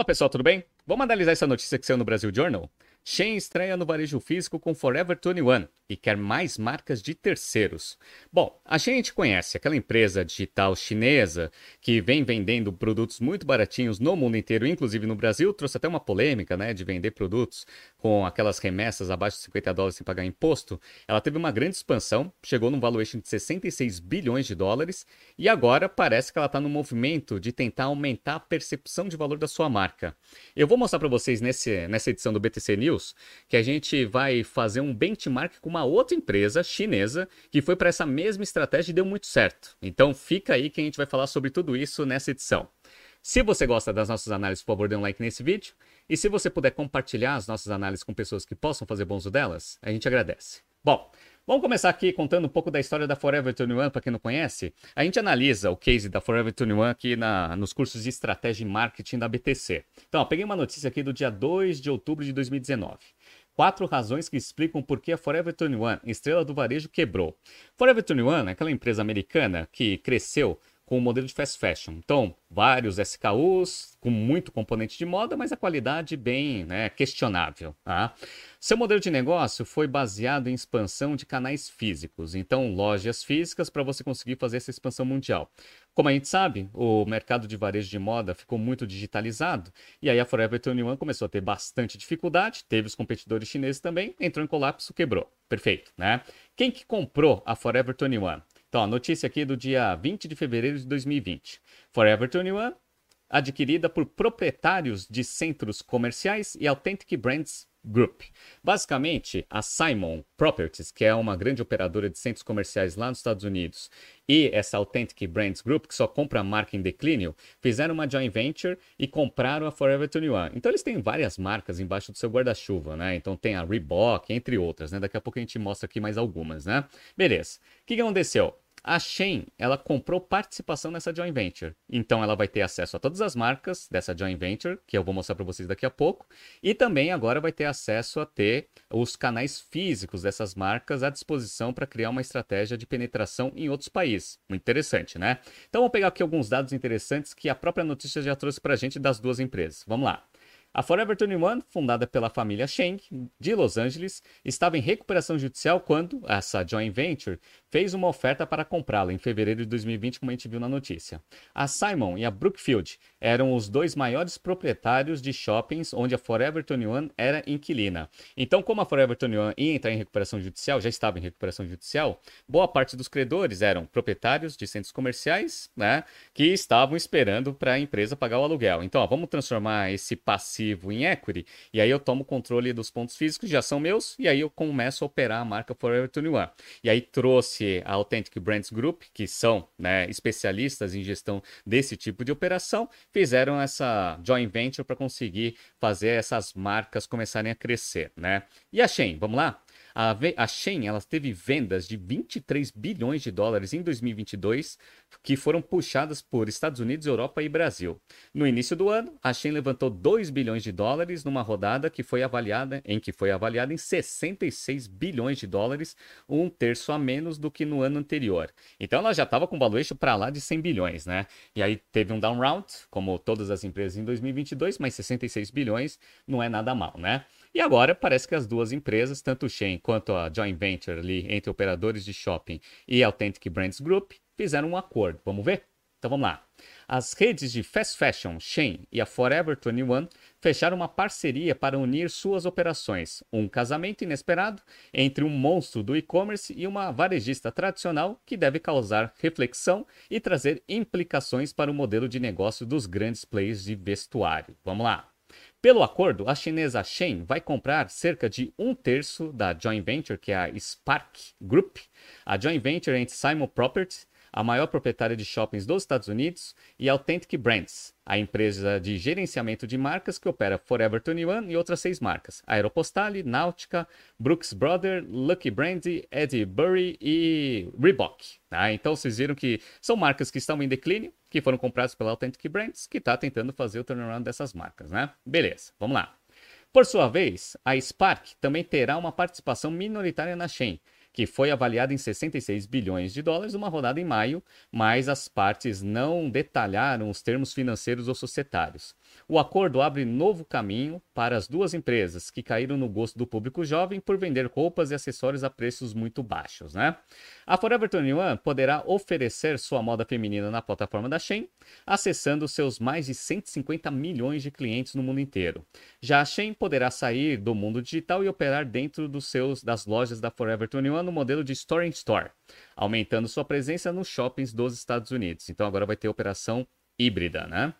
Fala pessoal, tudo bem? Vamos analisar essa notícia que saiu no Brasil Journal? Shein estreia no varejo físico com Forever 21 e quer mais marcas de terceiros. Bom, a gente conhece, aquela empresa digital chinesa que vem vendendo produtos muito baratinhos no mundo inteiro, inclusive no Brasil, trouxe até uma polêmica, né, de vender produtos com aquelas remessas abaixo de 50 dólares sem pagar imposto. Ela teve uma grande expansão, chegou num valuation de 66 bilhões de dólares e agora parece que ela está no movimento de tentar aumentar a percepção de valor da sua marca. Eu vou mostrar para vocês nesse, nessa edição do BTC News News que a gente vai fazer um benchmark com uma outra empresa chinesa que foi para essa mesma estratégia e deu muito certo. Então fica aí que a gente vai falar sobre tudo isso nessa edição. Se você gosta das nossas análises, por favor, dê um like nesse vídeo. E se você puder compartilhar as nossas análises com pessoas que possam fazer bom uso delas, a gente agradece. Bom, Vamos começar aqui contando um pouco da história da Forever 21, para quem não conhece. A gente analisa o case da Forever 21 aqui na, nos cursos de estratégia e marketing da BTC. Então, ó, peguei uma notícia aqui do dia 2 de outubro de 2019. Quatro razões que explicam por que a Forever 21, estrela do varejo, quebrou. Forever 21 é aquela empresa americana que cresceu com o modelo de fast fashion. Então, vários SKUs com muito componente de moda, mas a qualidade bem né, questionável. Tá? Seu modelo de negócio foi baseado em expansão de canais físicos, então lojas físicas para você conseguir fazer essa expansão mundial. Como a gente sabe, o mercado de varejo de moda ficou muito digitalizado e aí a Forever 21 começou a ter bastante dificuldade, teve os competidores chineses também, entrou em colapso, quebrou. Perfeito, né? Quem que comprou a Forever 21? Então, a notícia aqui do dia 20 de fevereiro de 2020. Forever 21, adquirida por proprietários de centros comerciais e Authentic Brands Group. Basicamente, a Simon Properties, que é uma grande operadora de centros comerciais lá nos Estados Unidos, e essa Authentic Brands Group, que só compra marca em declínio, fizeram uma joint venture e compraram a Forever 21. Então eles têm várias marcas embaixo do seu guarda-chuva, né? Então tem a Reebok, entre outras, né? Daqui a pouco a gente mostra aqui mais algumas, né? Beleza. O que, que aconteceu? A Shein, ela comprou participação nessa joint venture. Então ela vai ter acesso a todas as marcas dessa joint venture, que eu vou mostrar para vocês daqui a pouco, e também agora vai ter acesso a ter os canais físicos dessas marcas à disposição para criar uma estratégia de penetração em outros países. Muito interessante, né? Então vamos pegar aqui alguns dados interessantes que a própria notícia já trouxe para a gente das duas empresas. Vamos lá. A Forever 21, fundada pela família Sheng, de Los Angeles, estava em recuperação judicial quando essa joint venture fez uma oferta para comprá-la em fevereiro de 2020, como a gente viu na notícia. A Simon e a Brookfield eram os dois maiores proprietários de shoppings onde a Forever 21 era inquilina. Então, como a Forever 21 ia entrar em recuperação judicial, já estava em recuperação judicial, boa parte dos credores eram proprietários de centros comerciais, né, que estavam esperando para a empresa pagar o aluguel. Então, ó, vamos transformar esse passivo passivo em equity, e aí eu tomo controle dos pontos físicos, já são meus, e aí eu começo a operar a marca Forever 21. E aí trouxe a Authentic Brands Group, que são né, especialistas em gestão desse tipo de operação, fizeram essa joint venture para conseguir fazer essas marcas começarem a crescer, né? E a Shein, vamos lá? A, a Shein ela teve vendas de 23 bilhões de dólares em 2022, que foram puxadas por Estados Unidos, Europa e Brasil. No início do ano, a Shein levantou 2 bilhões de dólares numa rodada que foi avaliada em que foi avaliada em 66 bilhões de dólares, um terço a menos do que no ano anterior. Então ela já estava com valuation para lá de 100 bilhões, né? E aí teve um down round, como todas as empresas em 2022, mas 66 bilhões não é nada mal, né? E agora parece que as duas empresas, tanto o Shein quanto a joint venture ali entre operadores de shopping e Authentic Brands Group, fizeram um acordo. Vamos ver? Então vamos lá. As redes de fast fashion Shein e a Forever 21 fecharam uma parceria para unir suas operações, um casamento inesperado entre um monstro do e-commerce e uma varejista tradicional que deve causar reflexão e trazer implicações para o modelo de negócio dos grandes players de vestuário. Vamos lá. Pelo acordo, a chinesa Shein vai comprar cerca de um terço da joint venture, que é a Spark Group, a joint venture entre Simon Properties a maior proprietária de shoppings dos Estados Unidos, e Authentic Brands, a empresa de gerenciamento de marcas que opera Forever 21 e outras seis marcas: Aeropostale, Náutica, Brooks Brothers, Lucky Brandy, Eddie Burry e Reebok. Tá? Então vocês viram que são marcas que estão em declínio, que foram compradas pela Authentic Brands, que está tentando fazer o turnaround dessas marcas. Né? Beleza, vamos lá. Por sua vez, a Spark também terá uma participação minoritária na Shein, que foi avaliada em 66 bilhões de dólares numa rodada em maio, mas as partes não detalharam os termos financeiros ou societários. O acordo abre novo caminho para as duas empresas que caíram no gosto do público jovem por vender roupas e acessórios a preços muito baixos, né? A Forever 21 poderá oferecer sua moda feminina na plataforma da Shein, acessando seus mais de 150 milhões de clientes no mundo inteiro. Já a Shein poderá sair do mundo digital e operar dentro dos seus, das lojas da Forever 21 no modelo de Store in Store, aumentando sua presença nos shoppings dos Estados Unidos. Então agora vai ter operação híbrida, né?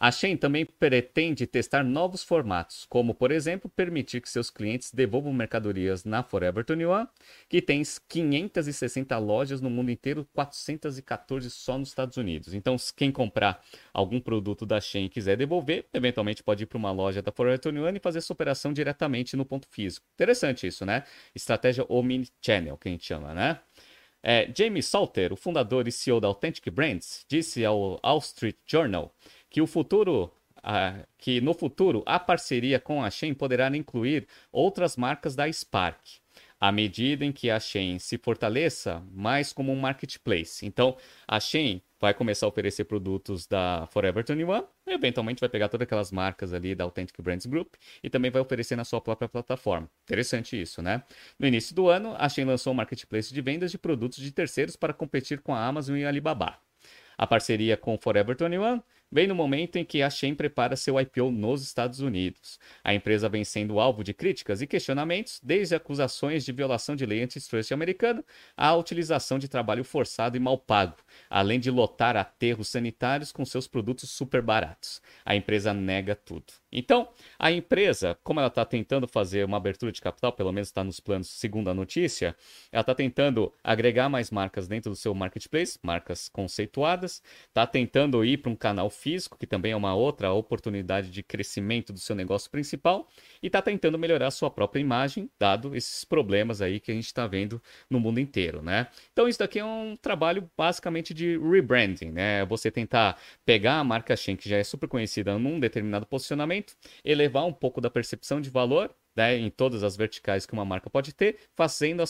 A Shein também pretende testar novos formatos, como, por exemplo, permitir que seus clientes devolvam mercadorias na Forever 21, que tem 560 lojas no mundo inteiro, 414 só nos Estados Unidos. Então, quem comprar algum produto da Shein e quiser devolver, eventualmente pode ir para uma loja da Forever 21 e fazer essa operação diretamente no ponto físico. Interessante isso, né? Estratégia Omni-Channel, que a gente chama, né? É, Jamie Salter, o fundador e CEO da Authentic Brands, disse ao Wall Street Journal que o futuro que no futuro a parceria com a Shein poderá incluir outras marcas da Spark, à medida em que a Shein se fortaleça mais como um marketplace. Então, a Shein vai começar a oferecer produtos da Forever 21, e eventualmente vai pegar todas aquelas marcas ali da Authentic Brands Group e também vai oferecer na sua própria plataforma. Interessante isso, né? No início do ano, a Shein lançou um marketplace de vendas de produtos de terceiros para competir com a Amazon e a Alibaba. A parceria com Forever 21 vem no momento em que a Shein prepara seu IPO nos Estados Unidos. A empresa vem sendo alvo de críticas e questionamentos, desde acusações de violação de lei antitrust americana à utilização de trabalho forçado e mal pago, além de lotar aterros sanitários com seus produtos super baratos. A empresa nega tudo. Então, a empresa, como ela está tentando fazer uma abertura de capital, pelo menos está nos planos, segundo a notícia, ela está tentando agregar mais marcas dentro do seu marketplace, marcas conceituadas, está tentando ir para um canal físico, que também é uma outra oportunidade de crescimento do seu negócio principal, e está tentando melhorar a sua própria imagem, dado esses problemas aí que a gente está vendo no mundo inteiro, né? Então isso daqui é um trabalho basicamente de rebranding, né? Você tentar pegar a marca Shen, que já é super conhecida num determinado posicionamento, elevar um pouco da percepção de valor né, em todas as verticais que uma marca pode ter, fazendo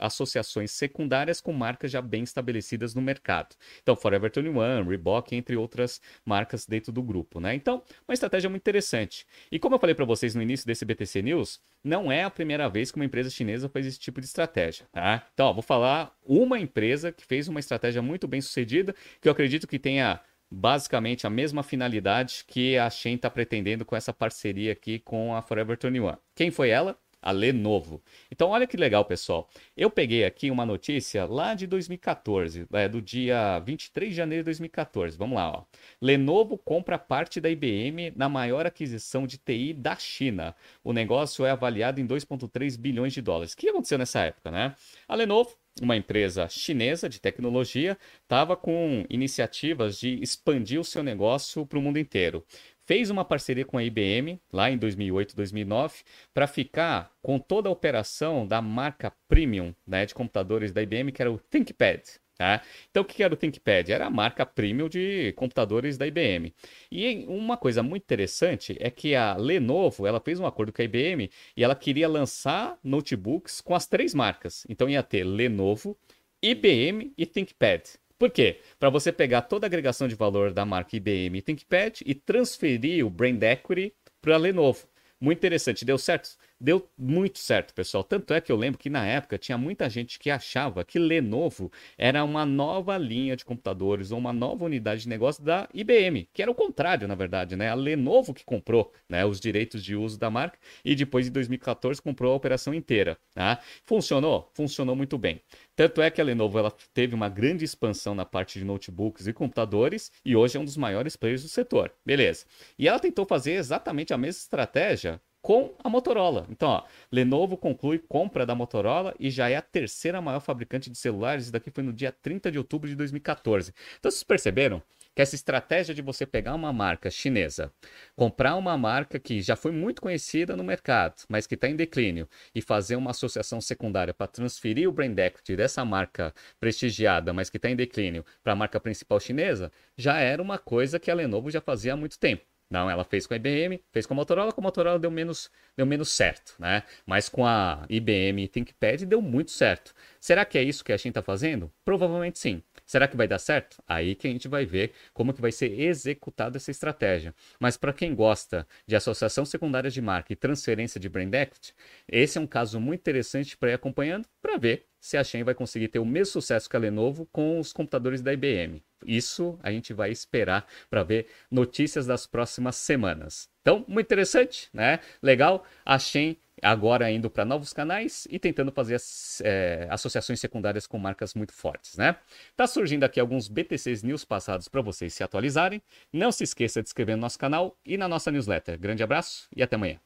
associações secundárias com marcas já bem estabelecidas no mercado. Então, Forever 21, Reebok, entre outras marcas dentro do grupo. Né? Então, uma estratégia muito interessante. E como eu falei para vocês no início desse BTC News, não é a primeira vez que uma empresa chinesa faz esse tipo de estratégia. Tá? Então, ó, vou falar uma empresa que fez uma estratégia muito bem sucedida, que eu acredito que tenha basicamente a mesma finalidade que a Shen está pretendendo com essa parceria aqui com a Forever 21. Quem foi ela? A Lenovo. Então, olha que legal, pessoal. Eu peguei aqui uma notícia lá de 2014, é, do dia 23 de janeiro de 2014. Vamos lá, ó. Lenovo compra parte da IBM na maior aquisição de TI da China. O negócio é avaliado em 2,3 bilhões de dólares. O que aconteceu nessa época, né? A Lenovo uma empresa chinesa de tecnologia, estava com iniciativas de expandir o seu negócio para o mundo inteiro. Fez uma parceria com a IBM lá em 2008, 2009, para ficar com toda a operação da marca premium né, de computadores da IBM, que era o ThinkPad. Tá? Então, o que era o ThinkPad? Era a marca premium de computadores da IBM. E uma coisa muito interessante é que a Lenovo ela fez um acordo com a IBM e ela queria lançar notebooks com as três marcas. Então, ia ter Lenovo, IBM e ThinkPad. Por quê? Para você pegar toda a agregação de valor da marca IBM e ThinkPad e transferir o brand equity para a Lenovo. Muito interessante. Deu certo? Deu muito certo, pessoal. Tanto é que eu lembro que na época tinha muita gente que achava que Lenovo era uma nova linha de computadores ou uma nova unidade de negócio da IBM, que era o contrário, na verdade, né? A Lenovo que comprou né, os direitos de uso da marca e depois, em 2014, comprou a operação inteira. Tá? Funcionou? Funcionou muito bem. Tanto é que a Lenovo ela teve uma grande expansão na parte de notebooks e computadores e hoje é um dos maiores players do setor. Beleza. E ela tentou fazer exatamente a mesma estratégia com a Motorola. Então, ó, Lenovo conclui compra da Motorola e já é a terceira maior fabricante de celulares. Isso daqui foi no dia 30 de outubro de 2014. Então, vocês perceberam que essa estratégia de você pegar uma marca chinesa, comprar uma marca que já foi muito conhecida no mercado, mas que está em declínio, e fazer uma associação secundária para transferir o brand equity dessa marca prestigiada, mas que está em declínio, para a marca principal chinesa, já era uma coisa que a Lenovo já fazia há muito tempo. Não, ela fez com a IBM, fez com a Motorola, com a Motorola deu menos, deu menos certo, né? Mas com a IBM e ThinkPad deu muito certo. Será que é isso que a Shin está fazendo? Provavelmente sim. Será que vai dar certo? Aí que a gente vai ver como que vai ser executada essa estratégia. Mas para quem gosta de associação secundária de marca e transferência de brand equity, esse é um caso muito interessante para ir acompanhando para ver se a Shen vai conseguir ter o mesmo sucesso que a Lenovo com os computadores da IBM. Isso a gente vai esperar para ver notícias das próximas semanas. Então, muito interessante, né? Legal. A Shen agora indo para novos canais e tentando fazer as, é, associações secundárias com marcas muito fortes, né? Tá surgindo aqui alguns BTCs News passados para vocês se atualizarem. Não se esqueça de inscrever no nosso canal e na nossa newsletter. Grande abraço e até amanhã.